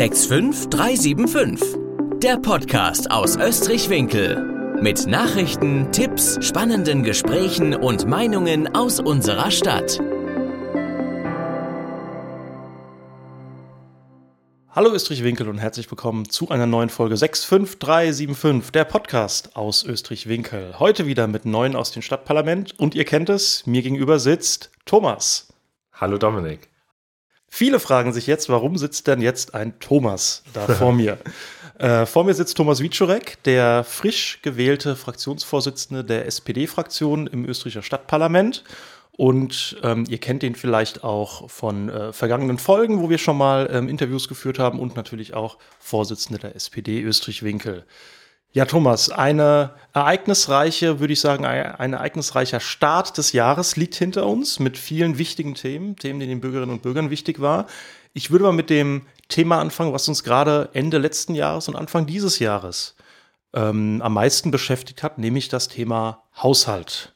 65375. Der Podcast aus Österreich-Winkel. Mit Nachrichten, Tipps, spannenden Gesprächen und Meinungen aus unserer Stadt. Hallo Österreich-Winkel und herzlich willkommen zu einer neuen Folge 65375, der Podcast aus Österreich-Winkel. Heute wieder mit Neuen aus dem Stadtparlament und ihr kennt es, mir gegenüber sitzt Thomas. Hallo Dominik. Viele fragen sich jetzt, warum sitzt denn jetzt ein Thomas da vor mir? Äh, vor mir sitzt Thomas Wiczorek, der frisch gewählte Fraktionsvorsitzende der SPD-Fraktion im Österreicher Stadtparlament. Und ähm, ihr kennt ihn vielleicht auch von äh, vergangenen Folgen, wo wir schon mal ähm, Interviews geführt haben und natürlich auch Vorsitzende der SPD Österreich-Winkel. Ja, Thomas, eine ereignisreiche, würde ich sagen, ein ereignisreicher Start des Jahres liegt hinter uns mit vielen wichtigen Themen, Themen, die den Bürgerinnen und Bürgern wichtig war. Ich würde mal mit dem Thema anfangen, was uns gerade Ende letzten Jahres und Anfang dieses Jahres ähm, am meisten beschäftigt hat, nämlich das Thema Haushalt.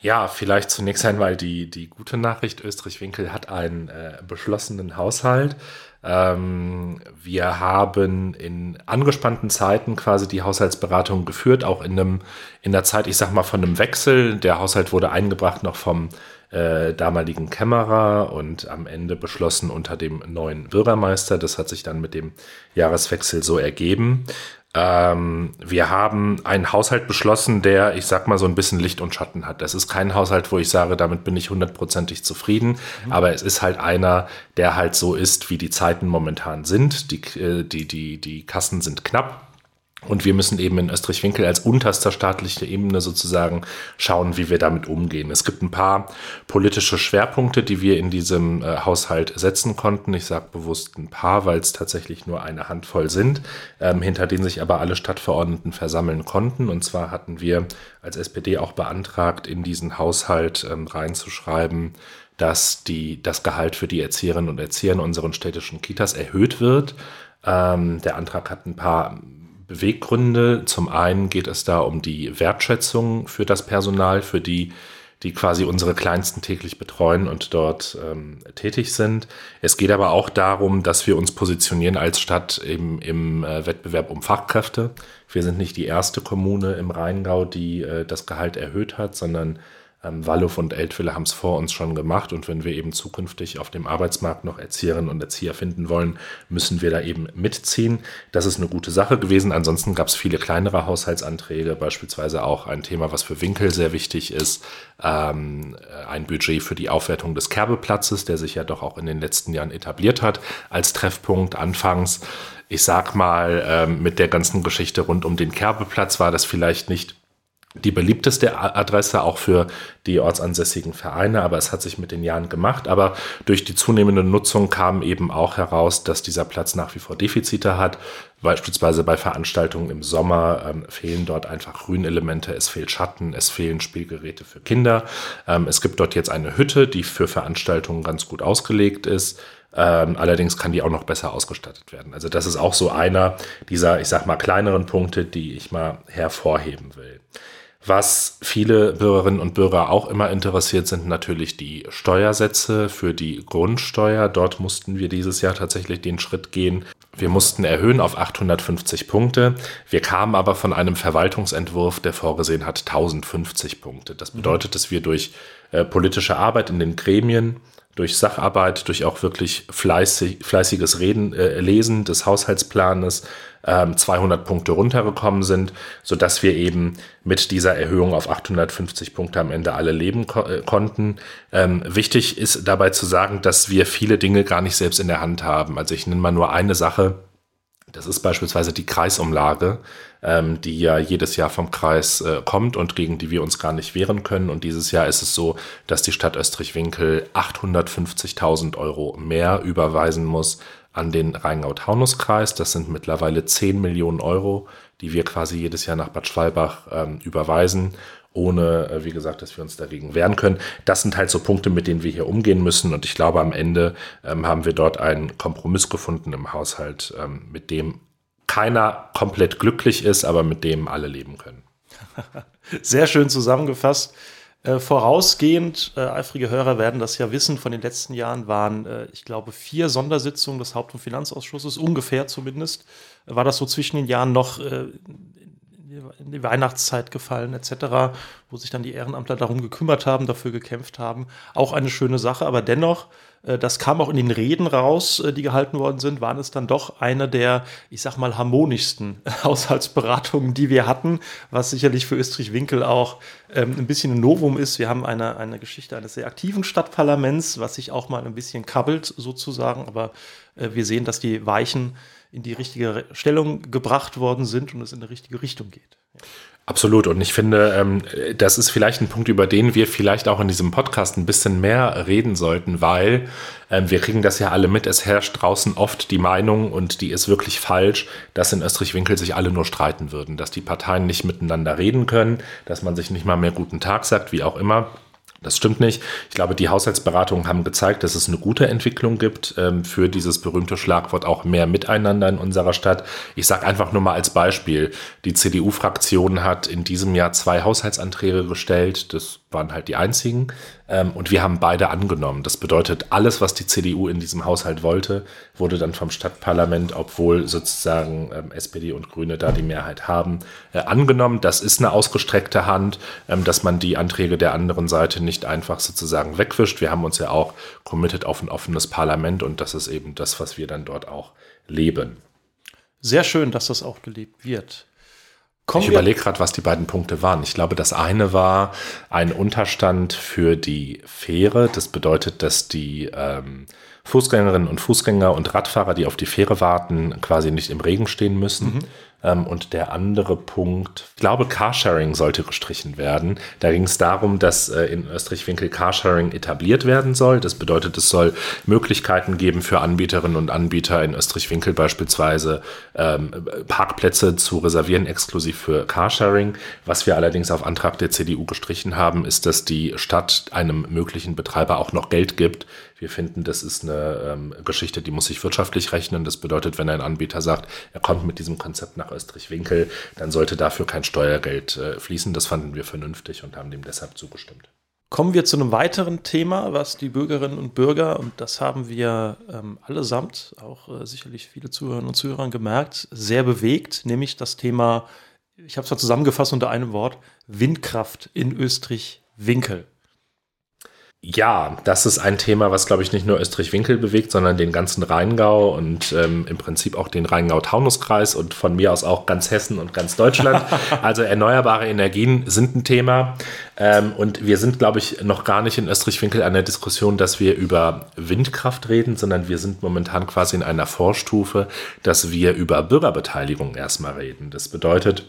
Ja, vielleicht zunächst einmal die, die gute Nachricht. Österreich-Winkel hat einen äh, beschlossenen Haushalt. Ähm, wir haben in angespannten Zeiten quasi die Haushaltsberatung geführt, auch in einem, in der Zeit, ich sag mal, von einem Wechsel. Der Haushalt wurde eingebracht noch vom äh, damaligen Kämmerer und am Ende beschlossen unter dem neuen Bürgermeister. Das hat sich dann mit dem Jahreswechsel so ergeben. Ähm, wir haben einen Haushalt beschlossen, der, ich sag mal, so ein bisschen Licht und Schatten hat. Das ist kein Haushalt, wo ich sage, damit bin ich hundertprozentig zufrieden, mhm. aber es ist halt einer, der halt so ist, wie die Zeiten momentan sind. Die, äh, die, die, die Kassen sind knapp. Und wir müssen eben in Österreich-Winkel als unterster staatliche Ebene sozusagen schauen, wie wir damit umgehen. Es gibt ein paar politische Schwerpunkte, die wir in diesem äh, Haushalt setzen konnten. Ich sage bewusst ein paar, weil es tatsächlich nur eine Handvoll sind, ähm, hinter denen sich aber alle Stadtverordneten versammeln konnten. Und zwar hatten wir als SPD auch beantragt, in diesen Haushalt ähm, reinzuschreiben, dass die, das Gehalt für die Erzieherinnen und Erzieher in unseren städtischen Kitas erhöht wird. Ähm, der Antrag hat ein paar Beweggründe. Zum einen geht es da um die Wertschätzung für das Personal, für die, die quasi unsere Kleinsten täglich betreuen und dort ähm, tätig sind. Es geht aber auch darum, dass wir uns positionieren als Stadt im, im äh, Wettbewerb um Fachkräfte. Wir sind nicht die erste Kommune im Rheingau, die äh, das Gehalt erhöht hat, sondern ähm, Wallow und Eltville haben es vor uns schon gemacht und wenn wir eben zukünftig auf dem Arbeitsmarkt noch Erzieherinnen und Erzieher finden wollen, müssen wir da eben mitziehen. Das ist eine gute Sache gewesen. Ansonsten gab es viele kleinere Haushaltsanträge, beispielsweise auch ein Thema, was für Winkel sehr wichtig ist, ähm, ein Budget für die Aufwertung des Kerbeplatzes, der sich ja doch auch in den letzten Jahren etabliert hat als Treffpunkt anfangs. Ich sag mal, ähm, mit der ganzen Geschichte rund um den Kerbeplatz war das vielleicht nicht die beliebteste Adresse auch für die ortsansässigen Vereine, aber es hat sich mit den Jahren gemacht. Aber durch die zunehmende Nutzung kam eben auch heraus, dass dieser Platz nach wie vor Defizite hat. Beispielsweise bei Veranstaltungen im Sommer ähm, fehlen dort einfach Grünelemente, es fehlt Schatten, es fehlen Spielgeräte für Kinder. Ähm, es gibt dort jetzt eine Hütte, die für Veranstaltungen ganz gut ausgelegt ist. Ähm, allerdings kann die auch noch besser ausgestattet werden. Also das ist auch so einer dieser, ich sag mal, kleineren Punkte, die ich mal hervorheben will. Was viele Bürgerinnen und Bürger auch immer interessiert, sind natürlich die Steuersätze für die Grundsteuer. Dort mussten wir dieses Jahr tatsächlich den Schritt gehen. Wir mussten erhöhen auf 850 Punkte. Wir kamen aber von einem Verwaltungsentwurf, der vorgesehen hat 1050 Punkte. Das bedeutet, dass wir durch äh, politische Arbeit in den Gremien durch Sacharbeit, durch auch wirklich fleißig, fleißiges Reden, äh, Lesen des Haushaltsplanes ähm, 200 Punkte runtergekommen sind, so dass wir eben mit dieser Erhöhung auf 850 Punkte am Ende alle leben ko äh, konnten. Ähm, wichtig ist dabei zu sagen, dass wir viele Dinge gar nicht selbst in der Hand haben. Also ich nenne mal nur eine Sache. Das ist beispielsweise die Kreisumlage, ähm, die ja jedes Jahr vom Kreis äh, kommt und gegen die wir uns gar nicht wehren können. Und dieses Jahr ist es so, dass die Stadt Österreich-Winkel 850.000 Euro mehr überweisen muss an den Rheingau-Taunus-Kreis. Das sind mittlerweile 10 Millionen Euro, die wir quasi jedes Jahr nach Bad Schwalbach ähm, überweisen ohne, äh, wie gesagt, dass wir uns dagegen wehren können. Das sind halt so Punkte, mit denen wir hier umgehen müssen. Und ich glaube, am Ende ähm, haben wir dort einen Kompromiss gefunden im Haushalt, ähm, mit dem keiner komplett glücklich ist, aber mit dem alle leben können. Sehr schön zusammengefasst. Äh, vorausgehend, äh, eifrige Hörer werden das ja wissen, von den letzten Jahren waren, äh, ich glaube, vier Sondersitzungen des Haupt- und Finanzausschusses, ungefähr zumindest, war das so zwischen den Jahren noch äh, in die Weihnachtszeit gefallen etc., wo sich dann die Ehrenamtler darum gekümmert haben, dafür gekämpft haben. Auch eine schöne Sache, aber dennoch, äh, das kam auch in den Reden raus, äh, die gehalten worden sind, waren es dann doch eine der, ich sag mal, harmonischsten Haushaltsberatungen, die wir hatten, was sicherlich für Österreich-Winkel auch ähm, ein bisschen ein Novum ist. Wir haben eine, eine Geschichte eines sehr aktiven Stadtparlaments, was sich auch mal ein bisschen kabbelt sozusagen, aber äh, wir sehen, dass die Weichen in die richtige Stellung gebracht worden sind und es in die richtige Richtung geht. Absolut. Und ich finde, ähm, das ist vielleicht ein Punkt, über den wir vielleicht auch in diesem Podcast ein bisschen mehr reden sollten, weil ähm, wir kriegen das ja alle mit. Es herrscht draußen oft die Meinung, und die ist wirklich falsch, dass in Österreich-Winkel sich alle nur streiten würden, dass die Parteien nicht miteinander reden können, dass man sich nicht mal mehr guten Tag sagt, wie auch immer. Das stimmt nicht. Ich glaube, die Haushaltsberatungen haben gezeigt, dass es eine gute Entwicklung gibt ähm, für dieses berühmte Schlagwort auch mehr Miteinander in unserer Stadt. Ich sage einfach nur mal als Beispiel, die CDU-Fraktion hat in diesem Jahr zwei Haushaltsanträge gestellt. Das waren halt die einzigen. Ähm, und wir haben beide angenommen. Das bedeutet, alles, was die CDU in diesem Haushalt wollte, wurde dann vom Stadtparlament, obwohl sozusagen ähm, SPD und Grüne da die Mehrheit haben, äh, angenommen. Das ist eine ausgestreckte Hand, ähm, dass man die Anträge der anderen Seite nicht einfach sozusagen wegwischt. Wir haben uns ja auch committed auf ein offenes Parlament und das ist eben das, was wir dann dort auch leben. Sehr schön, dass das auch gelebt wird. Kommen ich überlege gerade, was die beiden Punkte waren. Ich glaube, das eine war ein Unterstand für die Fähre. Das bedeutet, dass die ähm, Fußgängerinnen und Fußgänger und Radfahrer, die auf die Fähre warten, quasi nicht im Regen stehen müssen. Mhm. Ähm, und der andere Punkt, ich glaube, Carsharing sollte gestrichen werden. Da ging es darum, dass äh, in Österreich-Winkel Carsharing etabliert werden soll. Das bedeutet, es soll Möglichkeiten geben für Anbieterinnen und Anbieter in Österreich-Winkel beispielsweise ähm, Parkplätze zu reservieren, exklusiv für Carsharing. Was wir allerdings auf Antrag der CDU gestrichen haben, ist, dass die Stadt einem möglichen Betreiber auch noch Geld gibt wir finden, das ist eine ähm, Geschichte, die muss sich wirtschaftlich rechnen. Das bedeutet, wenn ein Anbieter sagt, er kommt mit diesem Konzept nach Österreich-Winkel, dann sollte dafür kein Steuergeld äh, fließen. Das fanden wir vernünftig und haben dem deshalb zugestimmt. Kommen wir zu einem weiteren Thema, was die Bürgerinnen und Bürger, und das haben wir ähm, allesamt, auch äh, sicherlich viele Zuhörerinnen und Zuhörer gemerkt, sehr bewegt, nämlich das Thema, ich habe es mal zusammengefasst unter einem Wort, Windkraft in Österreich-Winkel. Ja, das ist ein Thema, was, glaube ich, nicht nur Österreich-Winkel bewegt, sondern den ganzen Rheingau und ähm, im Prinzip auch den Rheingau-Taunus-Kreis und von mir aus auch ganz Hessen und ganz Deutschland. also erneuerbare Energien sind ein Thema. Ähm, und wir sind, glaube ich, noch gar nicht in Österreich-Winkel an der Diskussion, dass wir über Windkraft reden, sondern wir sind momentan quasi in einer Vorstufe, dass wir über Bürgerbeteiligung erstmal reden. Das bedeutet,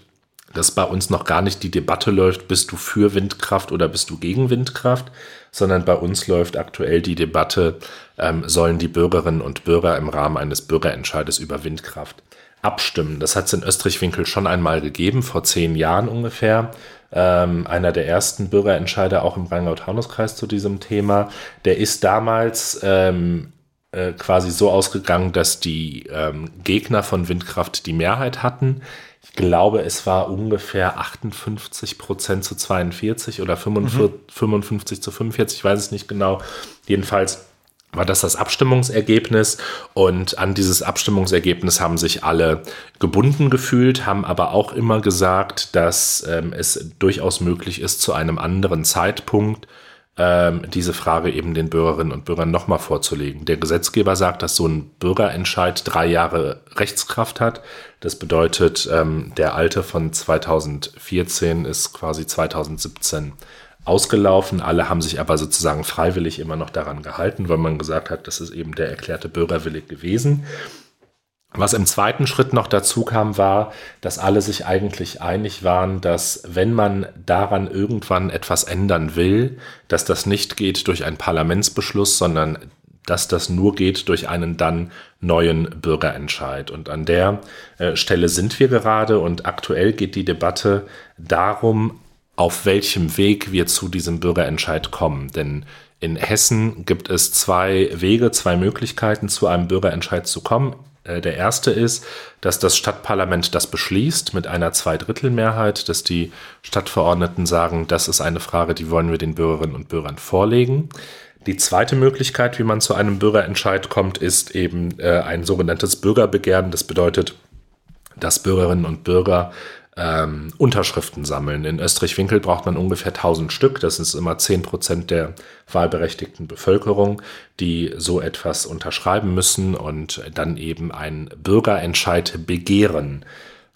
dass bei uns noch gar nicht die Debatte läuft, bist du für Windkraft oder bist du gegen Windkraft, sondern bei uns läuft aktuell die Debatte, ähm, sollen die Bürgerinnen und Bürger im Rahmen eines Bürgerentscheides über Windkraft abstimmen. Das hat es in Österreich-Winkel schon einmal gegeben, vor zehn Jahren ungefähr. Ähm, einer der ersten Bürgerentscheider auch im Rheingau-Taunus-Kreis zu diesem Thema. Der ist damals ähm, äh, quasi so ausgegangen, dass die ähm, Gegner von Windkraft die Mehrheit hatten glaube, es war ungefähr 58 Prozent zu 42 oder 55, mhm. 55 zu 45, ich weiß es nicht genau. Jedenfalls war das das Abstimmungsergebnis und an dieses Abstimmungsergebnis haben sich alle gebunden gefühlt, haben aber auch immer gesagt, dass ähm, es durchaus möglich ist, zu einem anderen Zeitpunkt ähm, diese Frage eben den Bürgerinnen und Bürgern nochmal vorzulegen. Der Gesetzgeber sagt, dass so ein Bürgerentscheid drei Jahre Rechtskraft hat. Das bedeutet, ähm, der alte von 2014 ist quasi 2017 ausgelaufen. Alle haben sich aber sozusagen freiwillig immer noch daran gehalten, weil man gesagt hat, das ist eben der erklärte Bürgerwille gewesen. Was im zweiten Schritt noch dazu kam, war, dass alle sich eigentlich einig waren, dass wenn man daran irgendwann etwas ändern will, dass das nicht geht durch einen Parlamentsbeschluss, sondern dass das nur geht durch einen dann neuen Bürgerentscheid. Und an der äh, Stelle sind wir gerade und aktuell geht die Debatte darum, auf welchem Weg wir zu diesem Bürgerentscheid kommen. Denn in Hessen gibt es zwei Wege, zwei Möglichkeiten, zu einem Bürgerentscheid zu kommen. Äh, der erste ist, dass das Stadtparlament das beschließt mit einer Zweidrittelmehrheit, dass die Stadtverordneten sagen, das ist eine Frage, die wollen wir den Bürgerinnen und Bürgern vorlegen. Die zweite Möglichkeit, wie man zu einem Bürgerentscheid kommt, ist eben äh, ein sogenanntes Bürgerbegehren. Das bedeutet, dass Bürgerinnen und Bürger ähm, Unterschriften sammeln. In Österreich-Winkel braucht man ungefähr 1000 Stück. Das ist immer 10 Prozent der wahlberechtigten Bevölkerung, die so etwas unterschreiben müssen und dann eben einen Bürgerentscheid begehren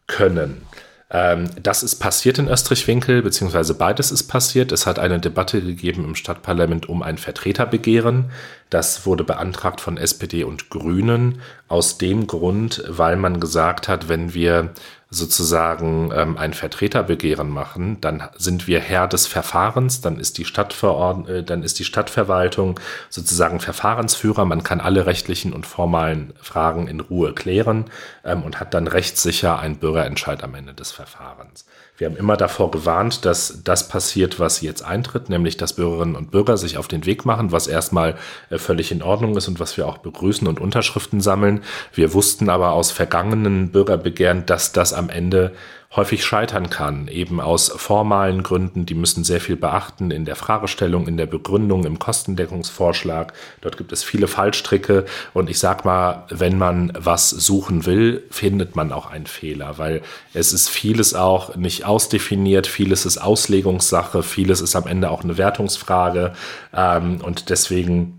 können. Ähm, das ist passiert in Österreich-Winkel, beziehungsweise beides ist passiert. Es hat eine Debatte gegeben im Stadtparlament um ein Vertreterbegehren. Das wurde beantragt von SPD und Grünen aus dem Grund, weil man gesagt hat, wenn wir sozusagen ähm, ein Vertreterbegehren machen, dann sind wir Herr des Verfahrens, dann ist die Stadtverordn äh, dann ist die Stadtverwaltung sozusagen Verfahrensführer, man kann alle rechtlichen und formalen Fragen in Ruhe klären ähm, und hat dann rechtssicher einen Bürgerentscheid am Ende des Verfahrens. Wir haben immer davor gewarnt, dass das passiert, was jetzt eintritt, nämlich dass Bürgerinnen und Bürger sich auf den Weg machen, was erstmal äh, völlig in Ordnung ist und was wir auch begrüßen und Unterschriften sammeln. Wir wussten aber aus vergangenen Bürgerbegehren, dass das am Ende häufig scheitern kann, eben aus formalen Gründen. Die müssen sehr viel beachten in der Fragestellung, in der Begründung, im Kostendeckungsvorschlag. Dort gibt es viele Fallstricke und ich sag mal, wenn man was suchen will, findet man auch einen Fehler, weil es ist vieles auch nicht ausdefiniert, vieles ist Auslegungssache, vieles ist am Ende auch eine Wertungsfrage ähm, und deswegen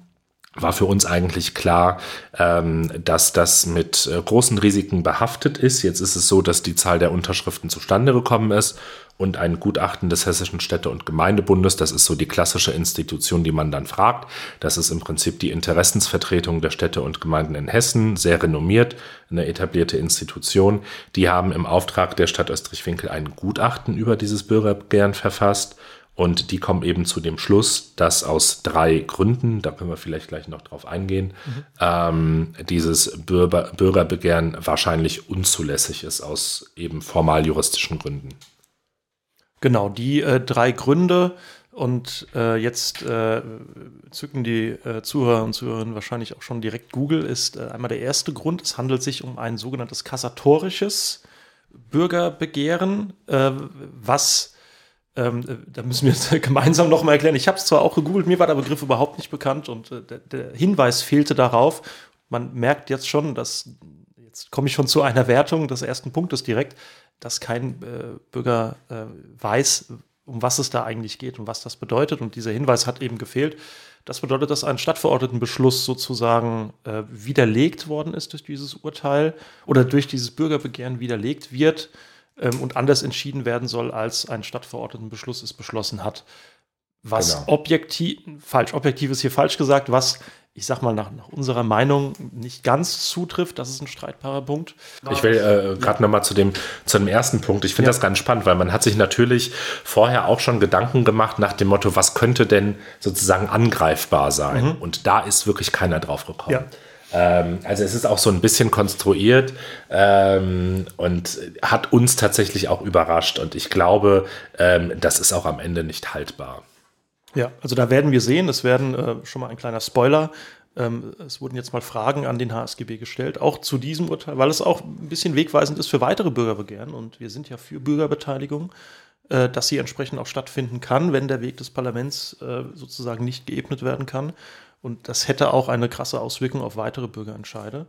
war für uns eigentlich klar, ähm, dass das mit äh, großen Risiken behaftet ist. Jetzt ist es so, dass die Zahl der Unterschriften zustande gekommen ist und ein Gutachten des Hessischen Städte- und Gemeindebundes, das ist so die klassische Institution, die man dann fragt. Das ist im Prinzip die Interessensvertretung der Städte und Gemeinden in Hessen, sehr renommiert, eine etablierte Institution. Die haben im Auftrag der Stadt Österreich-Winkel ein Gutachten über dieses Bürgerbegehren verfasst und die kommen eben zu dem Schluss, dass aus drei Gründen, da können wir vielleicht gleich noch drauf eingehen, mhm. ähm, dieses Bürger, Bürgerbegehren wahrscheinlich unzulässig ist aus eben formal juristischen Gründen. Genau, die äh, drei Gründe und äh, jetzt äh, zücken die äh, Zuhörer und Zuhörerinnen wahrscheinlich auch schon direkt Google, ist äh, einmal der erste Grund, es handelt sich um ein sogenanntes kassatorisches Bürgerbegehren, äh, was ähm, äh, da müssen wir es gemeinsam nochmal erklären. Ich habe es zwar auch gegoogelt, mir war der Begriff überhaupt nicht bekannt und äh, der, der, Hinweis fehlte darauf. Man merkt jetzt schon, dass, jetzt komme ich schon zu einer Wertung des ersten Punktes direkt, dass kein äh, Bürger äh, weiß, um was es da eigentlich geht und was das bedeutet. Und dieser Hinweis hat eben gefehlt. Das bedeutet, dass ein Stadtverordnetenbeschluss sozusagen äh, widerlegt worden ist durch dieses Urteil oder durch dieses Bürgerbegehren widerlegt wird ähm, und anders entschieden werden soll, als ein Stadtverordnetenbeschluss es beschlossen hat. Was genau. objektiv, falsch, objektiv ist hier falsch gesagt, was ich sag mal, nach, nach, unserer Meinung nicht ganz zutrifft. Das ist ein streitbarer Punkt. Ich will äh, gerade ja. nochmal zu dem, zu dem ersten Punkt. Ich finde ja. das ganz spannend, weil man hat sich natürlich vorher auch schon Gedanken gemacht nach dem Motto, was könnte denn sozusagen angreifbar sein? Mhm. Und da ist wirklich keiner drauf gekommen. Ja. Ähm, also es ist auch so ein bisschen konstruiert ähm, und hat uns tatsächlich auch überrascht. Und ich glaube, ähm, das ist auch am Ende nicht haltbar. Ja, also da werden wir sehen, es werden äh, schon mal ein kleiner Spoiler. Ähm, es wurden jetzt mal Fragen an den HSGB gestellt, auch zu diesem Urteil, weil es auch ein bisschen wegweisend ist für weitere Bürgerbegehren. Und wir sind ja für Bürgerbeteiligung dass sie entsprechend auch stattfinden kann, wenn der Weg des Parlaments äh, sozusagen nicht geebnet werden kann. Und das hätte auch eine krasse Auswirkung auf weitere Bürgerentscheide.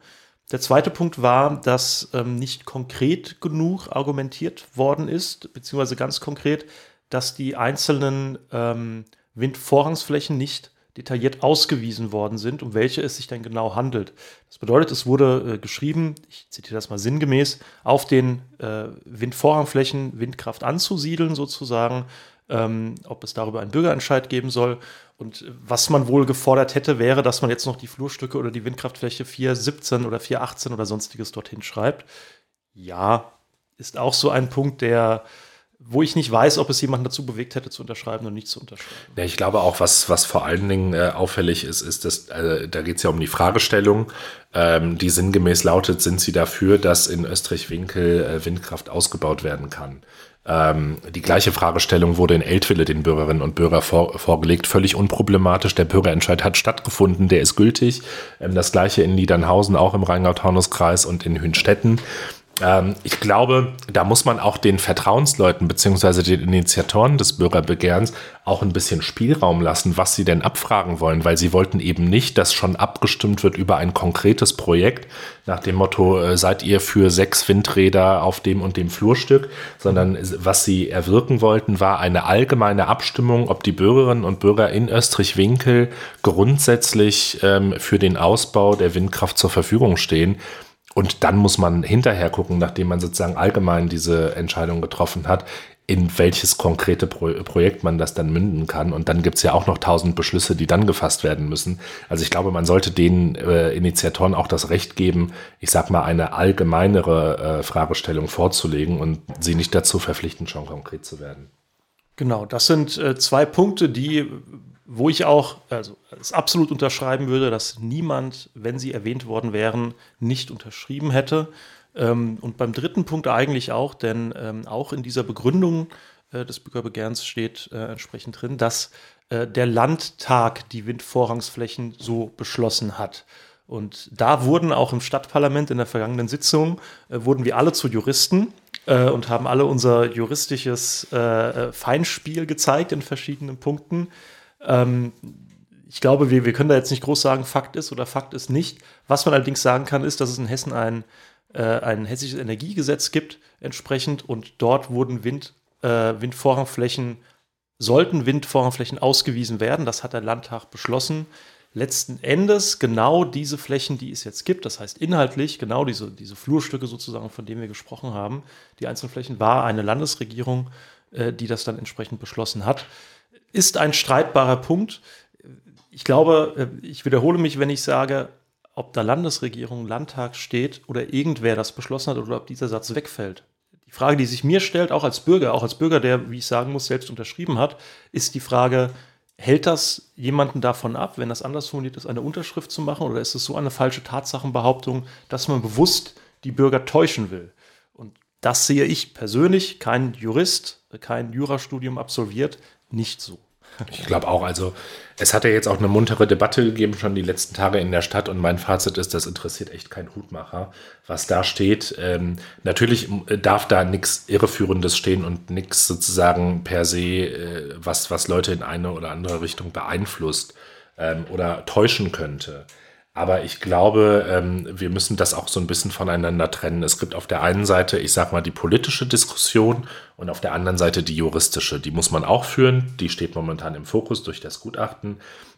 Der zweite Punkt war, dass ähm, nicht konkret genug argumentiert worden ist, beziehungsweise ganz konkret, dass die einzelnen ähm, Windvorrangsflächen nicht detailliert ausgewiesen worden sind, um welche es sich denn genau handelt. Das bedeutet, es wurde äh, geschrieben, ich zitiere das mal sinngemäß, auf den äh, Windvorrangflächen Windkraft anzusiedeln sozusagen, ähm, ob es darüber einen Bürgerentscheid geben soll. Und was man wohl gefordert hätte, wäre, dass man jetzt noch die Flurstücke oder die Windkraftfläche 417 oder 418 oder sonstiges dorthin schreibt. Ja, ist auch so ein Punkt, der wo ich nicht weiß, ob es jemanden dazu bewegt hätte, zu unterschreiben oder nicht zu unterschreiben. Ja, ich glaube auch, was, was vor allen Dingen äh, auffällig ist, ist, dass äh, da geht es ja um die Fragestellung, ähm, die sinngemäß lautet, sind Sie dafür, dass in Österreich-Winkel äh, Windkraft ausgebaut werden kann? Ähm, die gleiche Fragestellung wurde in Eltville den Bürgerinnen und Bürgern vor, vorgelegt. Völlig unproblematisch. Der Bürgerentscheid hat stattgefunden, der ist gültig. Ähm, das gleiche in Niedernhausen, auch im Rheingau-Taunus-Kreis und in Hünstetten. Ähm, ich glaube, da muss man auch den Vertrauensleuten beziehungsweise den Initiatoren des Bürgerbegehrens auch ein bisschen Spielraum lassen, was sie denn abfragen wollen, weil sie wollten eben nicht, dass schon abgestimmt wird über ein konkretes Projekt nach dem Motto, äh, seid ihr für sechs Windräder auf dem und dem Flurstück, sondern was sie erwirken wollten, war eine allgemeine Abstimmung, ob die Bürgerinnen und Bürger in Österreich-Winkel grundsätzlich ähm, für den Ausbau der Windkraft zur Verfügung stehen. Und dann muss man hinterher gucken, nachdem man sozusagen allgemein diese Entscheidung getroffen hat, in welches konkrete Pro Projekt man das dann münden kann. Und dann gibt es ja auch noch tausend Beschlüsse, die dann gefasst werden müssen. Also ich glaube, man sollte den äh, Initiatoren auch das Recht geben, ich sag mal, eine allgemeinere äh, Fragestellung vorzulegen und sie nicht dazu verpflichten, schon konkret zu werden. Genau, das sind äh, zwei Punkte, die wo ich auch also, es absolut unterschreiben würde, dass niemand, wenn sie erwähnt worden wären, nicht unterschrieben hätte. Ähm, und beim dritten Punkt eigentlich auch, denn ähm, auch in dieser Begründung äh, des Bürgerbegehrens steht äh, entsprechend drin, dass äh, der Landtag die Windvorrangsflächen so beschlossen hat. Und da wurden auch im Stadtparlament in der vergangenen Sitzung, äh, wurden wir alle zu Juristen äh, und haben alle unser juristisches äh, Feinspiel gezeigt in verschiedenen Punkten. Ähm, ich glaube, wir, wir können da jetzt nicht groß sagen, Fakt ist oder Fakt ist nicht. Was man allerdings sagen kann, ist, dass es in Hessen ein, äh, ein hessisches Energiegesetz gibt, entsprechend, und dort wurden Wind, äh, Windvorrangflächen, sollten Windvorrangflächen ausgewiesen werden. Das hat der Landtag beschlossen. Letzten Endes genau diese Flächen, die es jetzt gibt, das heißt inhaltlich genau diese, diese Flurstücke sozusagen, von denen wir gesprochen haben, die einzelnen Flächen, war eine Landesregierung, äh, die das dann entsprechend beschlossen hat ist ein streitbarer Punkt. Ich glaube, ich wiederhole mich, wenn ich sage, ob da Landesregierung, Landtag steht oder irgendwer das beschlossen hat oder ob dieser Satz wegfällt. Die Frage, die sich mir stellt, auch als Bürger, auch als Bürger, der, wie ich sagen muss, selbst unterschrieben hat, ist die Frage, hält das jemanden davon ab, wenn das anders formuliert ist, eine Unterschrift zu machen oder ist es so eine falsche Tatsachenbehauptung, dass man bewusst die Bürger täuschen will? Und das sehe ich persönlich, kein Jurist, kein Jurastudium absolviert, nicht so. Ich glaube auch, also es hat ja jetzt auch eine muntere Debatte gegeben, schon die letzten Tage in der Stadt und mein Fazit ist, das interessiert echt keinen Hutmacher, was da steht. Ähm, natürlich darf da nichts Irreführendes stehen und nichts sozusagen per se, äh, was, was Leute in eine oder andere Richtung beeinflusst ähm, oder täuschen könnte. Aber ich glaube, ähm, wir müssen das auch so ein bisschen voneinander trennen. Es gibt auf der einen Seite, ich sag mal, die politische Diskussion und auf der anderen Seite die juristische. Die muss man auch führen. Die steht momentan im Fokus durch das Gutachten.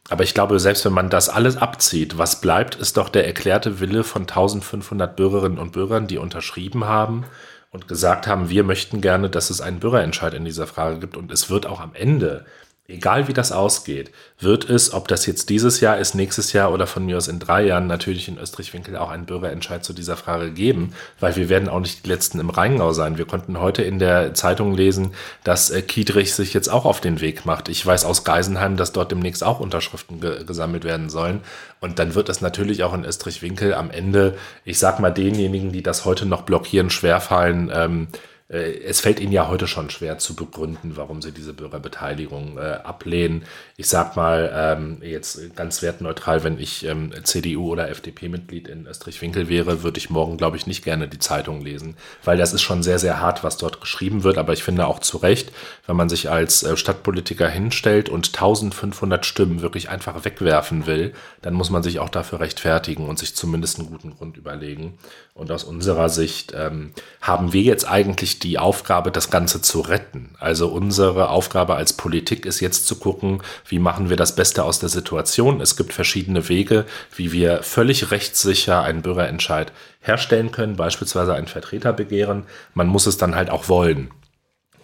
Aber ich glaube, selbst wenn man das alles abzieht, was bleibt, ist doch der erklärte Wille von 1500 Bürgerinnen und Bürgern, die unterschrieben haben und gesagt haben, wir möchten gerne, dass es einen Bürgerentscheid in dieser Frage gibt. Und es wird auch am Ende egal wie das ausgeht, wird es, ob das jetzt dieses Jahr ist, nächstes Jahr oder von mir aus in drei Jahren, natürlich in Österreich-Winkel auch einen Bürgerentscheid zu dieser Frage geben, weil wir werden auch nicht die Letzten im Rheingau sein. Wir konnten heute in der Zeitung lesen, dass äh, Kiedrich sich jetzt auch auf den Weg macht. Ich weiß aus Geisenheim, dass dort demnächst auch Unterschriften ge gesammelt werden sollen. Und dann wird es natürlich auch in Österreich-Winkel am Ende, ich sag mal denjenigen, die das heute noch blockieren, schwerfallen, ähm, äh, es fällt ihnen ja heute schon schwer zu begründen, warum sie diese Bürgerbeteiligung äh, ablehnen. Ich sag mal, ähm, jetzt ganz wertneutral, wenn ich ähm, CDU oder FDP-Mitglied in Österreich-Winkel wäre, würde ich morgen, glaube ich, nicht gerne die Zeitung lesen, weil das ist schon sehr, sehr hart, was dort geschrieben wird. Aber ich finde auch zu Recht, wenn man sich als äh, Stadtpolitiker hinstellt und 1500 Stimmen wirklich einfach wegwerfen will, dann muss man sich auch dafür rechtfertigen und sich zumindest einen guten Grund überlegen. Und aus unserer Sicht ähm, haben wir jetzt eigentlich die Aufgabe, das Ganze zu retten. Also unsere Aufgabe als Politik ist jetzt zu gucken, wie machen wir das Beste aus der Situation. Es gibt verschiedene Wege, wie wir völlig rechtssicher einen Bürgerentscheid herstellen können, beispielsweise ein Vertreterbegehren. Man muss es dann halt auch wollen.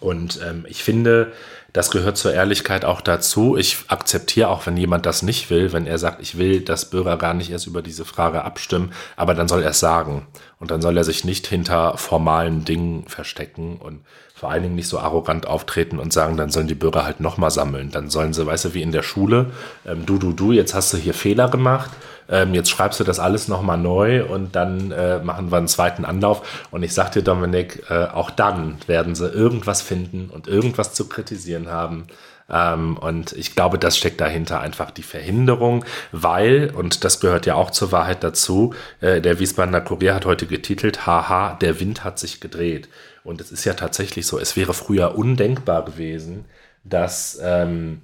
Und ähm, ich finde, das gehört zur Ehrlichkeit auch dazu. Ich akzeptiere auch, wenn jemand das nicht will, wenn er sagt, ich will, dass Bürger gar nicht erst über diese Frage abstimmen, aber dann soll er es sagen. Und dann soll er sich nicht hinter formalen Dingen verstecken und vor allen Dingen nicht so arrogant auftreten und sagen, dann sollen die Bürger halt nochmal sammeln. Dann sollen sie, weißt du, wie in der Schule, ähm, du, du, du, jetzt hast du hier Fehler gemacht ähm, jetzt schreibst du das alles nochmal neu und dann äh, machen wir einen zweiten Anlauf. Und ich sag dir, Dominik, äh, auch dann werden sie irgendwas finden und irgendwas zu kritisieren haben. Ähm, und ich glaube, das steckt dahinter einfach die Verhinderung, weil, und das gehört ja auch zur Wahrheit dazu, äh, der Wiesbadener Kurier hat heute getitelt, haha, der Wind hat sich gedreht. Und es ist ja tatsächlich so, es wäre früher undenkbar gewesen, dass ähm,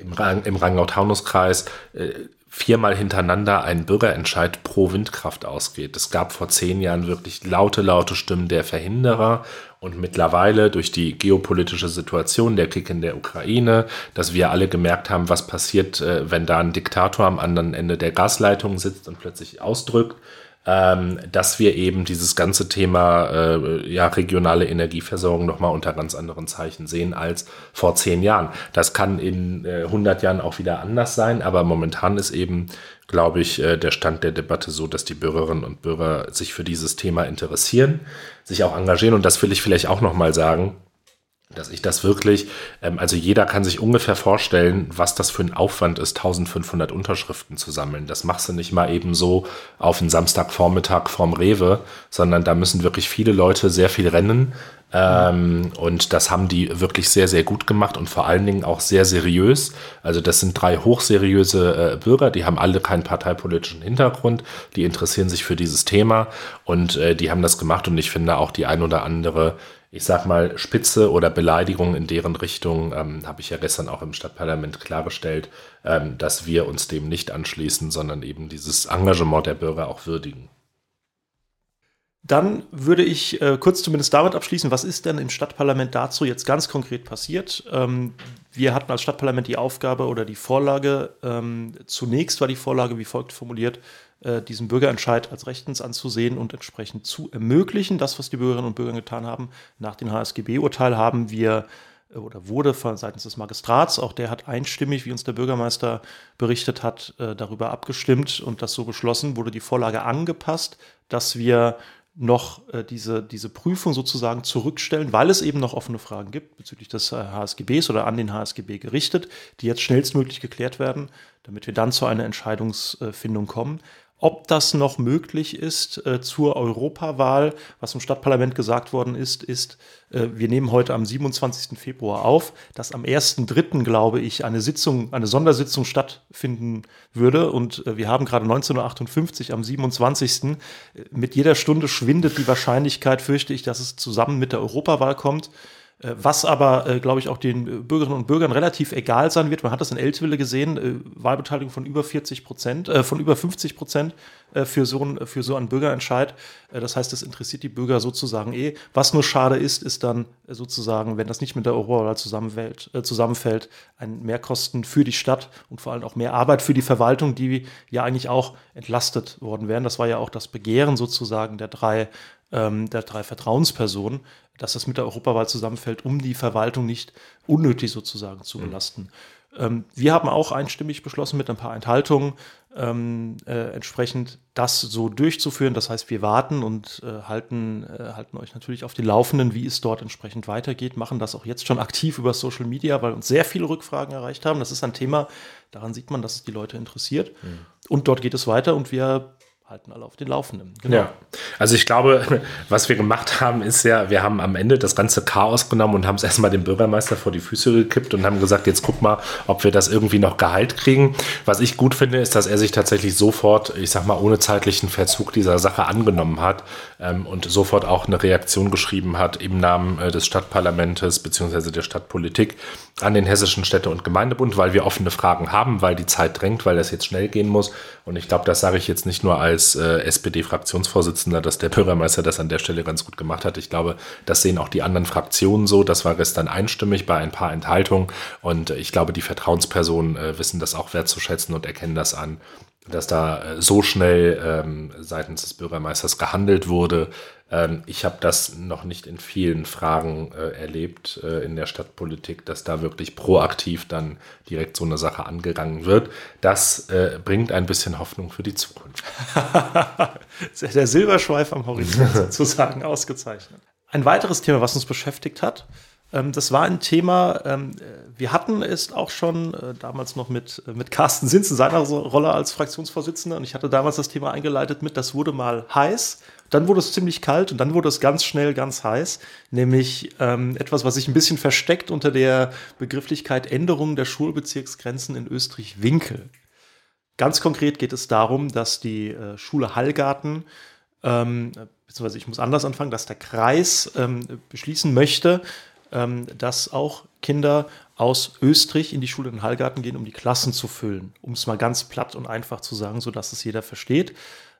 im, Rang, im Rheingau-Taunus-Kreis äh, viermal hintereinander ein Bürgerentscheid pro Windkraft ausgeht. Es gab vor zehn Jahren wirklich laute, laute Stimmen der Verhinderer und mittlerweile durch die geopolitische Situation, der Krieg in der Ukraine, dass wir alle gemerkt haben, was passiert, äh, wenn da ein Diktator am anderen Ende der Gasleitung sitzt und plötzlich ausdrückt, ähm, dass wir eben dieses ganze Thema äh, ja, regionale Energieversorgung nochmal unter ganz anderen Zeichen sehen als vor zehn Jahren. Das kann in äh, 100 Jahren auch wieder anders sein, aber momentan ist eben, glaube ich, äh, der Stand der Debatte so, dass die Bürgerinnen und Bürger sich für dieses Thema interessieren, sich auch engagieren und das will ich vielleicht auch nochmal sagen dass ich das wirklich, ähm, also jeder kann sich ungefähr vorstellen, was das für ein Aufwand ist, 1500 Unterschriften zu sammeln. Das machst du nicht mal eben so auf einen Samstagvormittag vorm Rewe, sondern da müssen wirklich viele Leute sehr viel rennen. Ähm, und das haben die wirklich sehr, sehr gut gemacht und vor allen Dingen auch sehr seriös. Also das sind drei hochseriöse äh, Bürger, die haben alle keinen parteipolitischen Hintergrund, die interessieren sich für dieses Thema und äh, die haben das gemacht und ich finde auch die ein oder andere ich sag mal, Spitze oder Beleidigung in deren Richtung, ähm, habe ich ja gestern auch im Stadtparlament klargestellt, ähm, dass wir uns dem nicht anschließen, sondern eben dieses Engagement der Bürger auch würdigen. Dann würde ich äh, kurz zumindest damit abschließen, was ist denn im Stadtparlament dazu jetzt ganz konkret passiert? Ähm, wir hatten als Stadtparlament die Aufgabe oder die Vorlage, ähm, zunächst war die Vorlage wie folgt formuliert, äh, diesen Bürgerentscheid als rechtens anzusehen und entsprechend zu ermöglichen. Das, was die Bürgerinnen und Bürger getan haben, nach dem HSGB-Urteil haben wir äh, oder wurde von seitens des Magistrats, auch der hat einstimmig, wie uns der Bürgermeister berichtet hat, äh, darüber abgestimmt und das so beschlossen, wurde die Vorlage angepasst, dass wir noch äh, diese, diese Prüfung sozusagen zurückstellen, weil es eben noch offene Fragen gibt bezüglich des äh, HSGBs oder an den HSGB gerichtet, die jetzt schnellstmöglich geklärt werden, damit wir dann zu einer Entscheidungsfindung kommen. Ob das noch möglich ist äh, zur Europawahl, was im Stadtparlament gesagt worden ist, ist, äh, wir nehmen heute am 27. Februar auf, dass am 1.3., glaube ich, eine Sitzung, eine Sondersitzung stattfinden würde. Und äh, wir haben gerade 19.58 Uhr am 27. Äh, mit jeder Stunde schwindet die Wahrscheinlichkeit, fürchte ich, dass es zusammen mit der Europawahl kommt. Äh, was aber, äh, glaube ich, auch den äh, Bürgerinnen und Bürgern relativ egal sein wird. Man hat das in Eltville gesehen, Wahlbeteiligung von über 40 Prozent, von über 50 Prozent für, so ein, für so einen Bürgerentscheid. das heißt, das interessiert die Bürger sozusagen eh. Was nur schade ist, ist dann sozusagen, wenn das nicht mit der Europawahl zusammenfällt, zusammenfällt, ein Mehrkosten für die Stadt und vor allem auch mehr Arbeit für die Verwaltung, die ja eigentlich auch entlastet worden wären. Das war ja auch das Begehren sozusagen der drei ähm, der drei Vertrauenspersonen, dass das mit der Europawahl zusammenfällt, um die Verwaltung nicht unnötig sozusagen zu mhm. belasten. Ähm, wir haben auch einstimmig beschlossen mit ein paar Enthaltungen ähm, äh, entsprechend das so durchzuführen. Das heißt, wir warten und äh, halten, äh, halten euch natürlich auf die Laufenden, wie es dort entsprechend weitergeht, machen das auch jetzt schon aktiv über Social Media, weil uns sehr viele Rückfragen erreicht haben. Das ist ein Thema, daran sieht man, dass es die Leute interessiert. Mhm. Und dort geht es weiter und wir halten alle auf den Laufenden. Genau. Ja, also ich glaube, was wir gemacht haben, ist ja, wir haben am Ende das ganze Chaos genommen und haben es erstmal dem Bürgermeister vor die Füße gekippt und haben gesagt, jetzt guck mal, ob wir das irgendwie noch Gehalt kriegen. Was ich gut finde, ist, dass er sich tatsächlich sofort, ich sag mal, ohne zeitlichen Verzug dieser Sache angenommen hat ähm, und sofort auch eine Reaktion geschrieben hat im Namen äh, des Stadtparlamentes bzw. der Stadtpolitik an den Hessischen Städte- und Gemeindebund, weil wir offene Fragen haben, weil die Zeit drängt, weil das jetzt schnell gehen muss. Und ich glaube, das sage ich jetzt nicht nur als äh, SPD-Fraktionsvorsitzender, dass der Bürgermeister das an der Stelle ganz gut gemacht hat. Ich glaube, das sehen auch die anderen Fraktionen so. Das war gestern einstimmig bei ein paar Enthaltungen. Und äh, ich glaube, die Vertrauenspersonen äh, wissen das auch wertzuschätzen und erkennen das an dass da äh, so schnell ähm, seitens des Bürgermeisters gehandelt wurde. Ähm, ich habe das noch nicht in vielen Fragen äh, erlebt äh, in der Stadtpolitik, dass da wirklich proaktiv dann direkt so eine Sache angegangen wird. Das äh, bringt ein bisschen Hoffnung für die Zukunft. der Silberschweif am Horizont sozusagen ausgezeichnet. Ein weiteres Thema, was uns beschäftigt hat, das war ein Thema, ähm, wir hatten es auch schon äh, damals noch mit, mit Carsten Sins in seiner Rolle als Fraktionsvorsitzender. Und ich hatte damals das Thema eingeleitet mit, das wurde mal heiß, dann wurde es ziemlich kalt und dann wurde es ganz schnell ganz heiß, nämlich ähm, etwas, was sich ein bisschen versteckt unter der Begrifflichkeit Änderung der Schulbezirksgrenzen in Österreich-Winkel. Ganz konkret geht es darum, dass die äh, Schule Hallgarten ähm, beziehungsweise ich muss anders anfangen, dass der Kreis ähm, beschließen möchte, ähm, dass auch Kinder aus Österreich in die Schule in Hallgarten gehen, um die Klassen zu füllen. Um es mal ganz platt und einfach zu sagen, sodass es jeder versteht.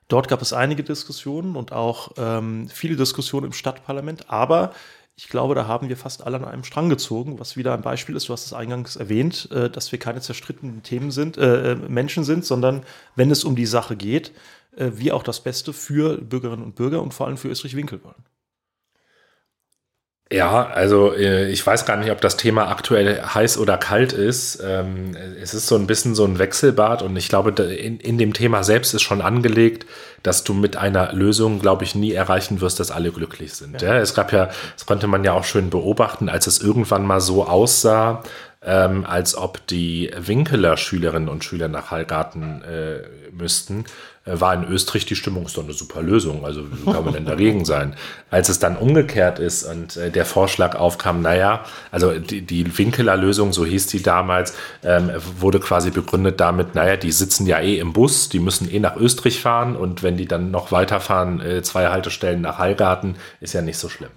Dort gab es einige Diskussionen und auch ähm, viele Diskussionen im Stadtparlament, aber ich glaube, da haben wir fast alle an einem Strang gezogen, was wieder ein Beispiel ist, du hast es eingangs erwähnt, äh, dass wir keine zerstrittenen Themen sind, äh, äh Menschen sind, sondern wenn es um die Sache geht, äh, wir auch das Beste für Bürgerinnen und Bürger und vor allem für Österreich-Winkel wollen. Ja, also äh, ich weiß gar nicht, ob das Thema aktuell heiß oder kalt ist. Ähm, es ist so ein bisschen so ein Wechselbad und ich glaube, in, in dem Thema selbst ist schon angelegt, dass du mit einer Lösung, glaube ich, nie erreichen wirst, dass alle glücklich sind. Ja. ja. es gab ja, das konnte man ja auch schön beobachten, als es irgendwann mal so aussah, ähm, als ob die Winkeler Schülerinnen und Schüler nach Hallgarten äh, müssten, war in Österreich die Stimmung ist doch eine super Lösung. Also wie kann man denn dagegen sein? Als es dann umgekehrt ist und äh, der Vorschlag aufkam, naja, also die, die Winkeler Lösung, so hieß die damals, ähm, wurde quasi begründet damit, naja, die sitzen ja eh im Bus, die müssen eh nach Österreich fahren und wenn die dann noch weiterfahren, äh, zwei Haltestellen nach Hallgarten, ist ja nicht so schlimm.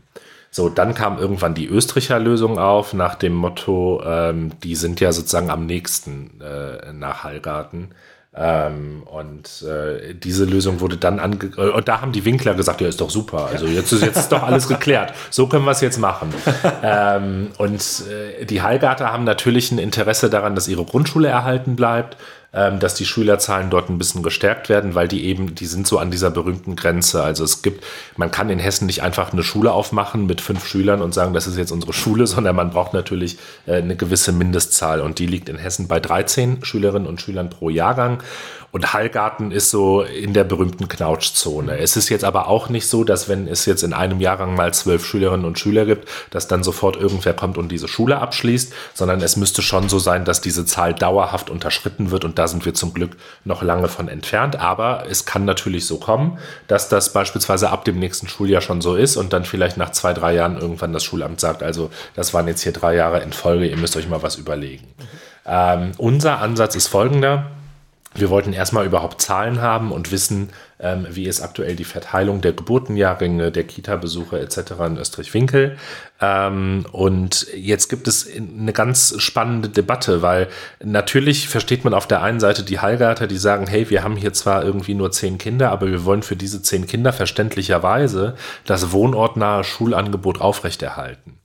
So, dann kam irgendwann die Österreicher Lösung auf, nach dem Motto, ähm, die sind ja sozusagen am nächsten äh, nach Hallgarten. Ähm, und äh, diese Lösung wurde dann ange äh, und da haben die Winkler gesagt, ja, ist doch super. Also jetzt ist jetzt ist doch alles geklärt. So können wir es jetzt machen. ähm, und äh, die Hallgarter haben natürlich ein Interesse daran, dass ihre Grundschule erhalten bleibt dass die Schülerzahlen dort ein bisschen gestärkt werden, weil die eben, die sind so an dieser berühmten Grenze. Also es gibt, man kann in Hessen nicht einfach eine Schule aufmachen mit fünf Schülern und sagen, das ist jetzt unsere Schule, sondern man braucht natürlich äh, eine gewisse Mindestzahl und die liegt in Hessen bei 13 Schülerinnen und Schülern pro Jahrgang. Und Hallgarten ist so in der berühmten Knautschzone. Es ist jetzt aber auch nicht so, dass wenn es jetzt in einem Jahrgang mal zwölf Schülerinnen und Schüler gibt, dass dann sofort irgendwer kommt und diese Schule abschließt, sondern es müsste schon so sein, dass diese Zahl dauerhaft unterschritten wird und da sind wir zum Glück noch lange von entfernt. Aber es kann natürlich so kommen, dass das beispielsweise ab dem nächsten Schuljahr schon so ist und dann vielleicht nach zwei, drei Jahren irgendwann das Schulamt sagt, also das waren jetzt hier drei Jahre in Folge, ihr müsst euch mal was überlegen. Ähm, unser Ansatz ist folgender wir wollten erstmal überhaupt Zahlen haben und wissen, ähm, wie ist aktuell die Verteilung der Geburtenjahrgänge, der Kita-Besuche etc. in Österreich-Winkel. Ähm, und jetzt gibt es eine ganz spannende Debatte, weil natürlich versteht man auf der einen Seite die Heilgarter, die sagen, hey, wir haben hier zwar irgendwie nur zehn Kinder, aber wir wollen für diese zehn Kinder verständlicherweise das wohnortnahe Schulangebot aufrechterhalten.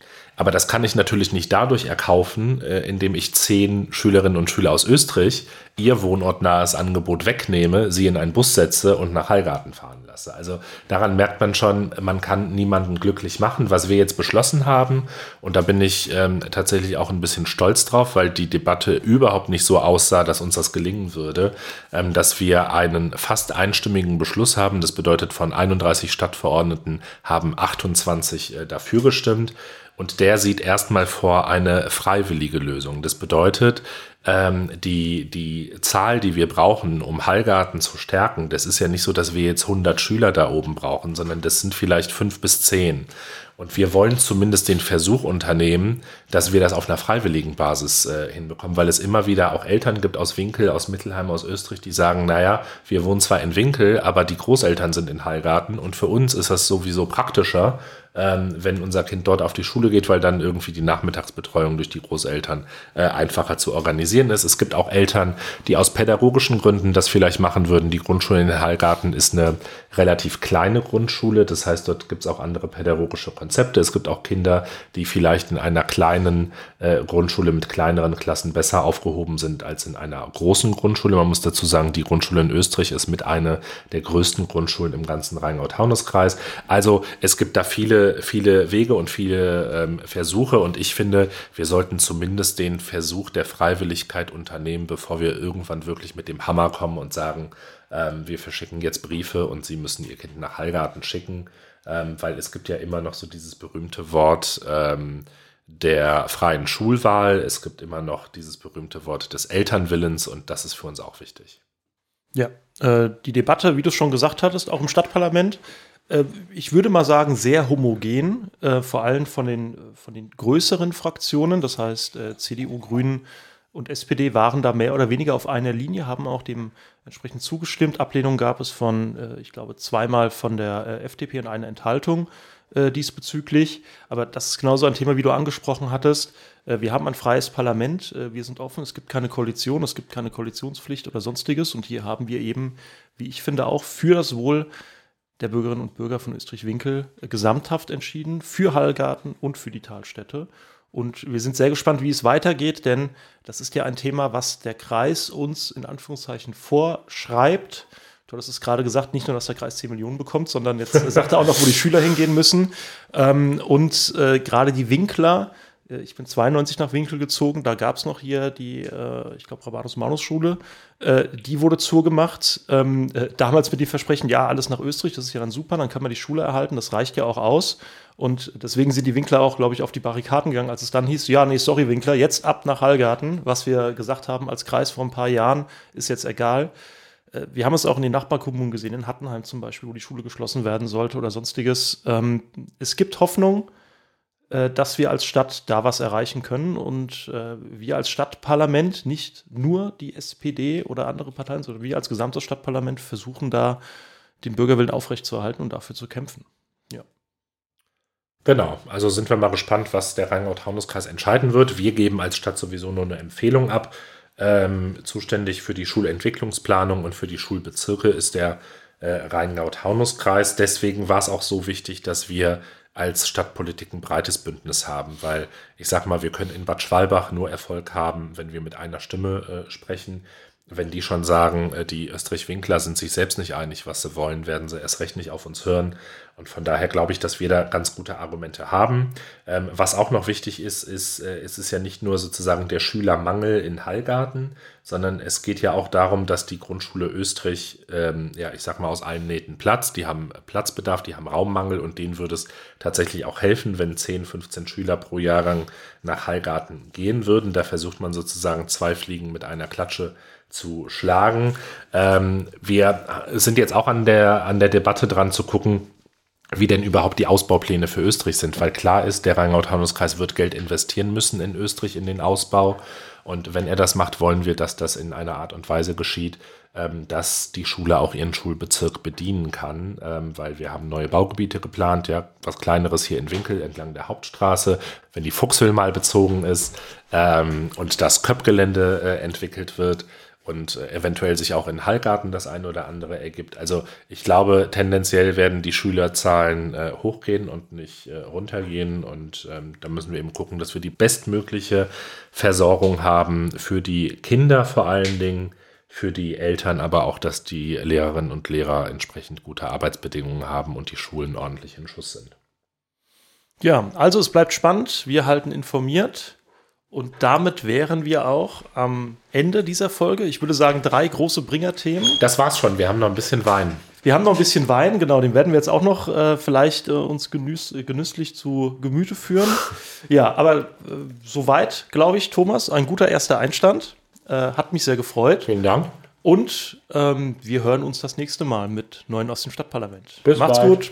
Aber das kann ich natürlich nicht dadurch erkaufen, äh, indem ich zehn Schülerinnen und Schüler aus Österreich ihr wohnortnahes Angebot wegnehme, sie in einen Bus setze und nach Heilgarten fahren lasse. Also daran merkt man schon, man kann niemanden glücklich machen, was wir jetzt beschlossen haben. Und da bin ich ähm, tatsächlich auch ein bisschen stolz drauf, weil die Debatte überhaupt nicht so aussah, dass uns das gelingen würde, ähm, dass wir einen fast einstimmigen Beschluss haben. Das bedeutet, von 31 Stadtverordneten haben 28 äh, dafür gestimmt. Und der sieht erstmal vor eine freiwillige Lösung. Das bedeutet, ähm, die, die Zahl, die wir brauchen, um Hallgarten zu stärken, das ist ja nicht so, dass wir jetzt 100 Schüler da oben brauchen, sondern das sind vielleicht fünf bis zehn. Und wir wollen zumindest den Versuch unternehmen, dass wir das auf einer freiwilligen Basis äh, hinbekommen, weil es immer wieder auch Eltern gibt aus Winkel, aus Mittelheim, aus Österreich, die sagen, naja, wir wohnen zwar in Winkel, aber die Großeltern sind in Hallgarten und für uns ist das sowieso praktischer, ähm, wenn unser Kind dort auf die Schule geht, weil dann irgendwie die Nachmittagsbetreuung durch die Großeltern äh, einfacher zu organisieren ist. Es gibt auch Eltern, die aus pädagogischen Gründen das vielleicht machen würden. Die Grundschule in Hallgarten ist eine relativ kleine Grundschule, das heißt, dort gibt es auch andere pädagogische Konzepte. Es gibt auch Kinder, die vielleicht in einer kleinen äh, Grundschule mit kleineren Klassen besser aufgehoben sind als in einer großen Grundschule. Man muss dazu sagen, die Grundschule in Österreich ist mit einer der größten Grundschulen im ganzen Rheingau-Taunus-Kreis. Also es gibt da viele viele, Wege und viele ähm, Versuche und ich finde, wir sollten zumindest den Versuch der Freiwilligkeit unternehmen, bevor wir irgendwann wirklich mit dem Hammer kommen und sagen, ähm, wir verschicken jetzt Briefe und Sie müssen Ihr Kind nach Heilgarten schicken, ähm, weil es gibt ja immer noch so dieses berühmte Wort, ähm, der freien Schulwahl. Es gibt immer noch dieses berühmte Wort des Elternwillens und das ist für uns auch wichtig. Ja, äh, die Debatte, wie du es schon gesagt hattest, auch im Stadtparlament, äh, ich würde mal sagen, sehr homogen, äh, vor allem von den, von den größeren Fraktionen, das heißt äh, CDU, Grünen und SPD waren da mehr oder weniger auf einer Linie, haben auch dem entsprechend zugestimmt. Ablehnung gab es von, äh, ich glaube, zweimal von der äh, FDP und eine Enthaltung äh, diesbezüglich. Aber das ist genauso ein Thema, wie du angesprochen hattest. Äh, wir haben ein freies Parlament, äh, wir sind offen, es gibt keine Koalition, es gibt keine Koalitionspflicht oder sonstiges. Und hier haben wir eben, wie ich finde, auch für das Wohl der Bürgerinnen und Bürger von Österreich-Winkel gesamthaft entschieden, für Hallgarten und für die Talstätte. Und wir sind sehr gespannt, wie es weitergeht, denn das ist ja ein Thema, was der Kreis uns in Anführungszeichen vorschreibt. Du hast es gerade gesagt, nicht nur, dass der Kreis 10 Millionen bekommt, sondern jetzt sagt er auch noch, wo die Schüler hingehen müssen. Ähm, und äh, gerade die Winkler, äh, ich bin 92 nach Winkel gezogen, da gab es noch hier die, äh, ich glaube, Rabanus Manus Schule, äh, die wurde zugemacht. Ähm, äh, damals mit dem Versprechen, ja, alles nach Österreich, das ist ja dann super, dann kann man die Schule erhalten, das reicht ja auch aus. Und deswegen sind die Winkler auch, glaube ich, auf die Barrikaden gegangen, als es dann hieß, ja, nee, sorry, Winkler, jetzt ab nach Hallgarten. Was wir gesagt haben als Kreis vor ein paar Jahren, ist jetzt egal. Äh, wir haben es auch in den Nachbarkommunen gesehen, in Hattenheim zum Beispiel, wo die Schule geschlossen werden sollte oder sonstiges. Ähm, es gibt Hoffnung, äh, dass wir als Stadt da was erreichen können und äh, wir als Stadtparlament, nicht nur die SPD oder andere Parteien, sondern wir als gesamtes Stadtparlament versuchen da den Bürgerwillen aufrechtzuerhalten und dafür zu kämpfen. Ja. Genau, also sind wir mal gespannt, was der Rheingau-Taunus-Kreis entscheiden wird. Wir geben als Stadt sowieso nur eine Empfehlung ab. Ähm, zuständig für die Schulentwicklungsplanung und für die Schulbezirke ist der äh, Rheingau-Taunus-Kreis. Deswegen war es auch so wichtig, dass wir als Stadtpolitik ein breites Bündnis haben, weil ich sage mal, wir können in Bad Schwalbach nur Erfolg haben, wenn wir mit einer Stimme äh, sprechen wenn die schon sagen, äh, die Österreich-Winkler sind sich selbst nicht einig, was sie wollen, werden sie erst recht nicht auf uns hören. Und von daher glaube ich, dass wir da ganz gute Argumente haben. Ähm, was auch noch wichtig ist, ist, äh, es ist ja nicht nur sozusagen der Schülermangel in Hallgarten, sondern es geht ja auch darum, dass die Grundschule Österreich, ähm, ja, ich sag mal, aus allen Nähten Platz, die haben Platzbedarf, die haben Raummangel und denen würde es tatsächlich auch helfen, wenn 10, 15 Schüler pro Jahrgang nach Hallgarten gehen würden. Da versucht man sozusagen zwei Fliegen mit einer Klatsche zu schlagen. Ähm, wir sind jetzt auch an der, an der Debatte dran zu gucken, wie denn überhaupt die Ausbaupläne für Österreich sind, weil klar ist, der Rheingau-Taunus-Kreis wird Geld investieren müssen in Österreich in den Ausbau. Und wenn er das macht, wollen wir, dass das in einer Art und Weise geschieht, ähm, dass die Schule auch ihren Schulbezirk bedienen kann, ähm, weil wir haben neue Baugebiete geplant, ja, was kleineres hier in Winkel entlang der Hauptstraße, wenn die Fuchshöhl mal bezogen ist ähm, und das Köpgelände äh, entwickelt wird, und äh, eventuell sich auch in Hallgarten das eine oder andere ergibt. Also ich glaube, tendenziell werden die Schülerzahlen äh, hochgehen und nicht äh, runtergehen. Und ähm, da müssen wir eben gucken, dass wir die bestmögliche Versorgung haben für die Kinder vor allen Dingen, für die Eltern, aber auch, dass die Lehrerinnen und Lehrer entsprechend gute Arbeitsbedingungen haben und die Schulen ordentlich in Schuss sind. Ja, also es bleibt spannend. Wir halten informiert. Und damit wären wir auch am Ende dieser Folge. Ich würde sagen, drei große Bringerthemen. Das war's schon. Wir haben noch ein bisschen Wein. Wir haben noch ein bisschen Wein, genau, den werden wir jetzt auch noch äh, vielleicht äh, uns genüss, äh, genüsslich zu Gemüte führen. Ja, aber äh, soweit, glaube ich, Thomas, ein guter erster Einstand. Äh, hat mich sehr gefreut. Vielen Dank. Und ähm, wir hören uns das nächste Mal mit Neuen aus dem Stadtparlament. Bis Macht's bald. gut.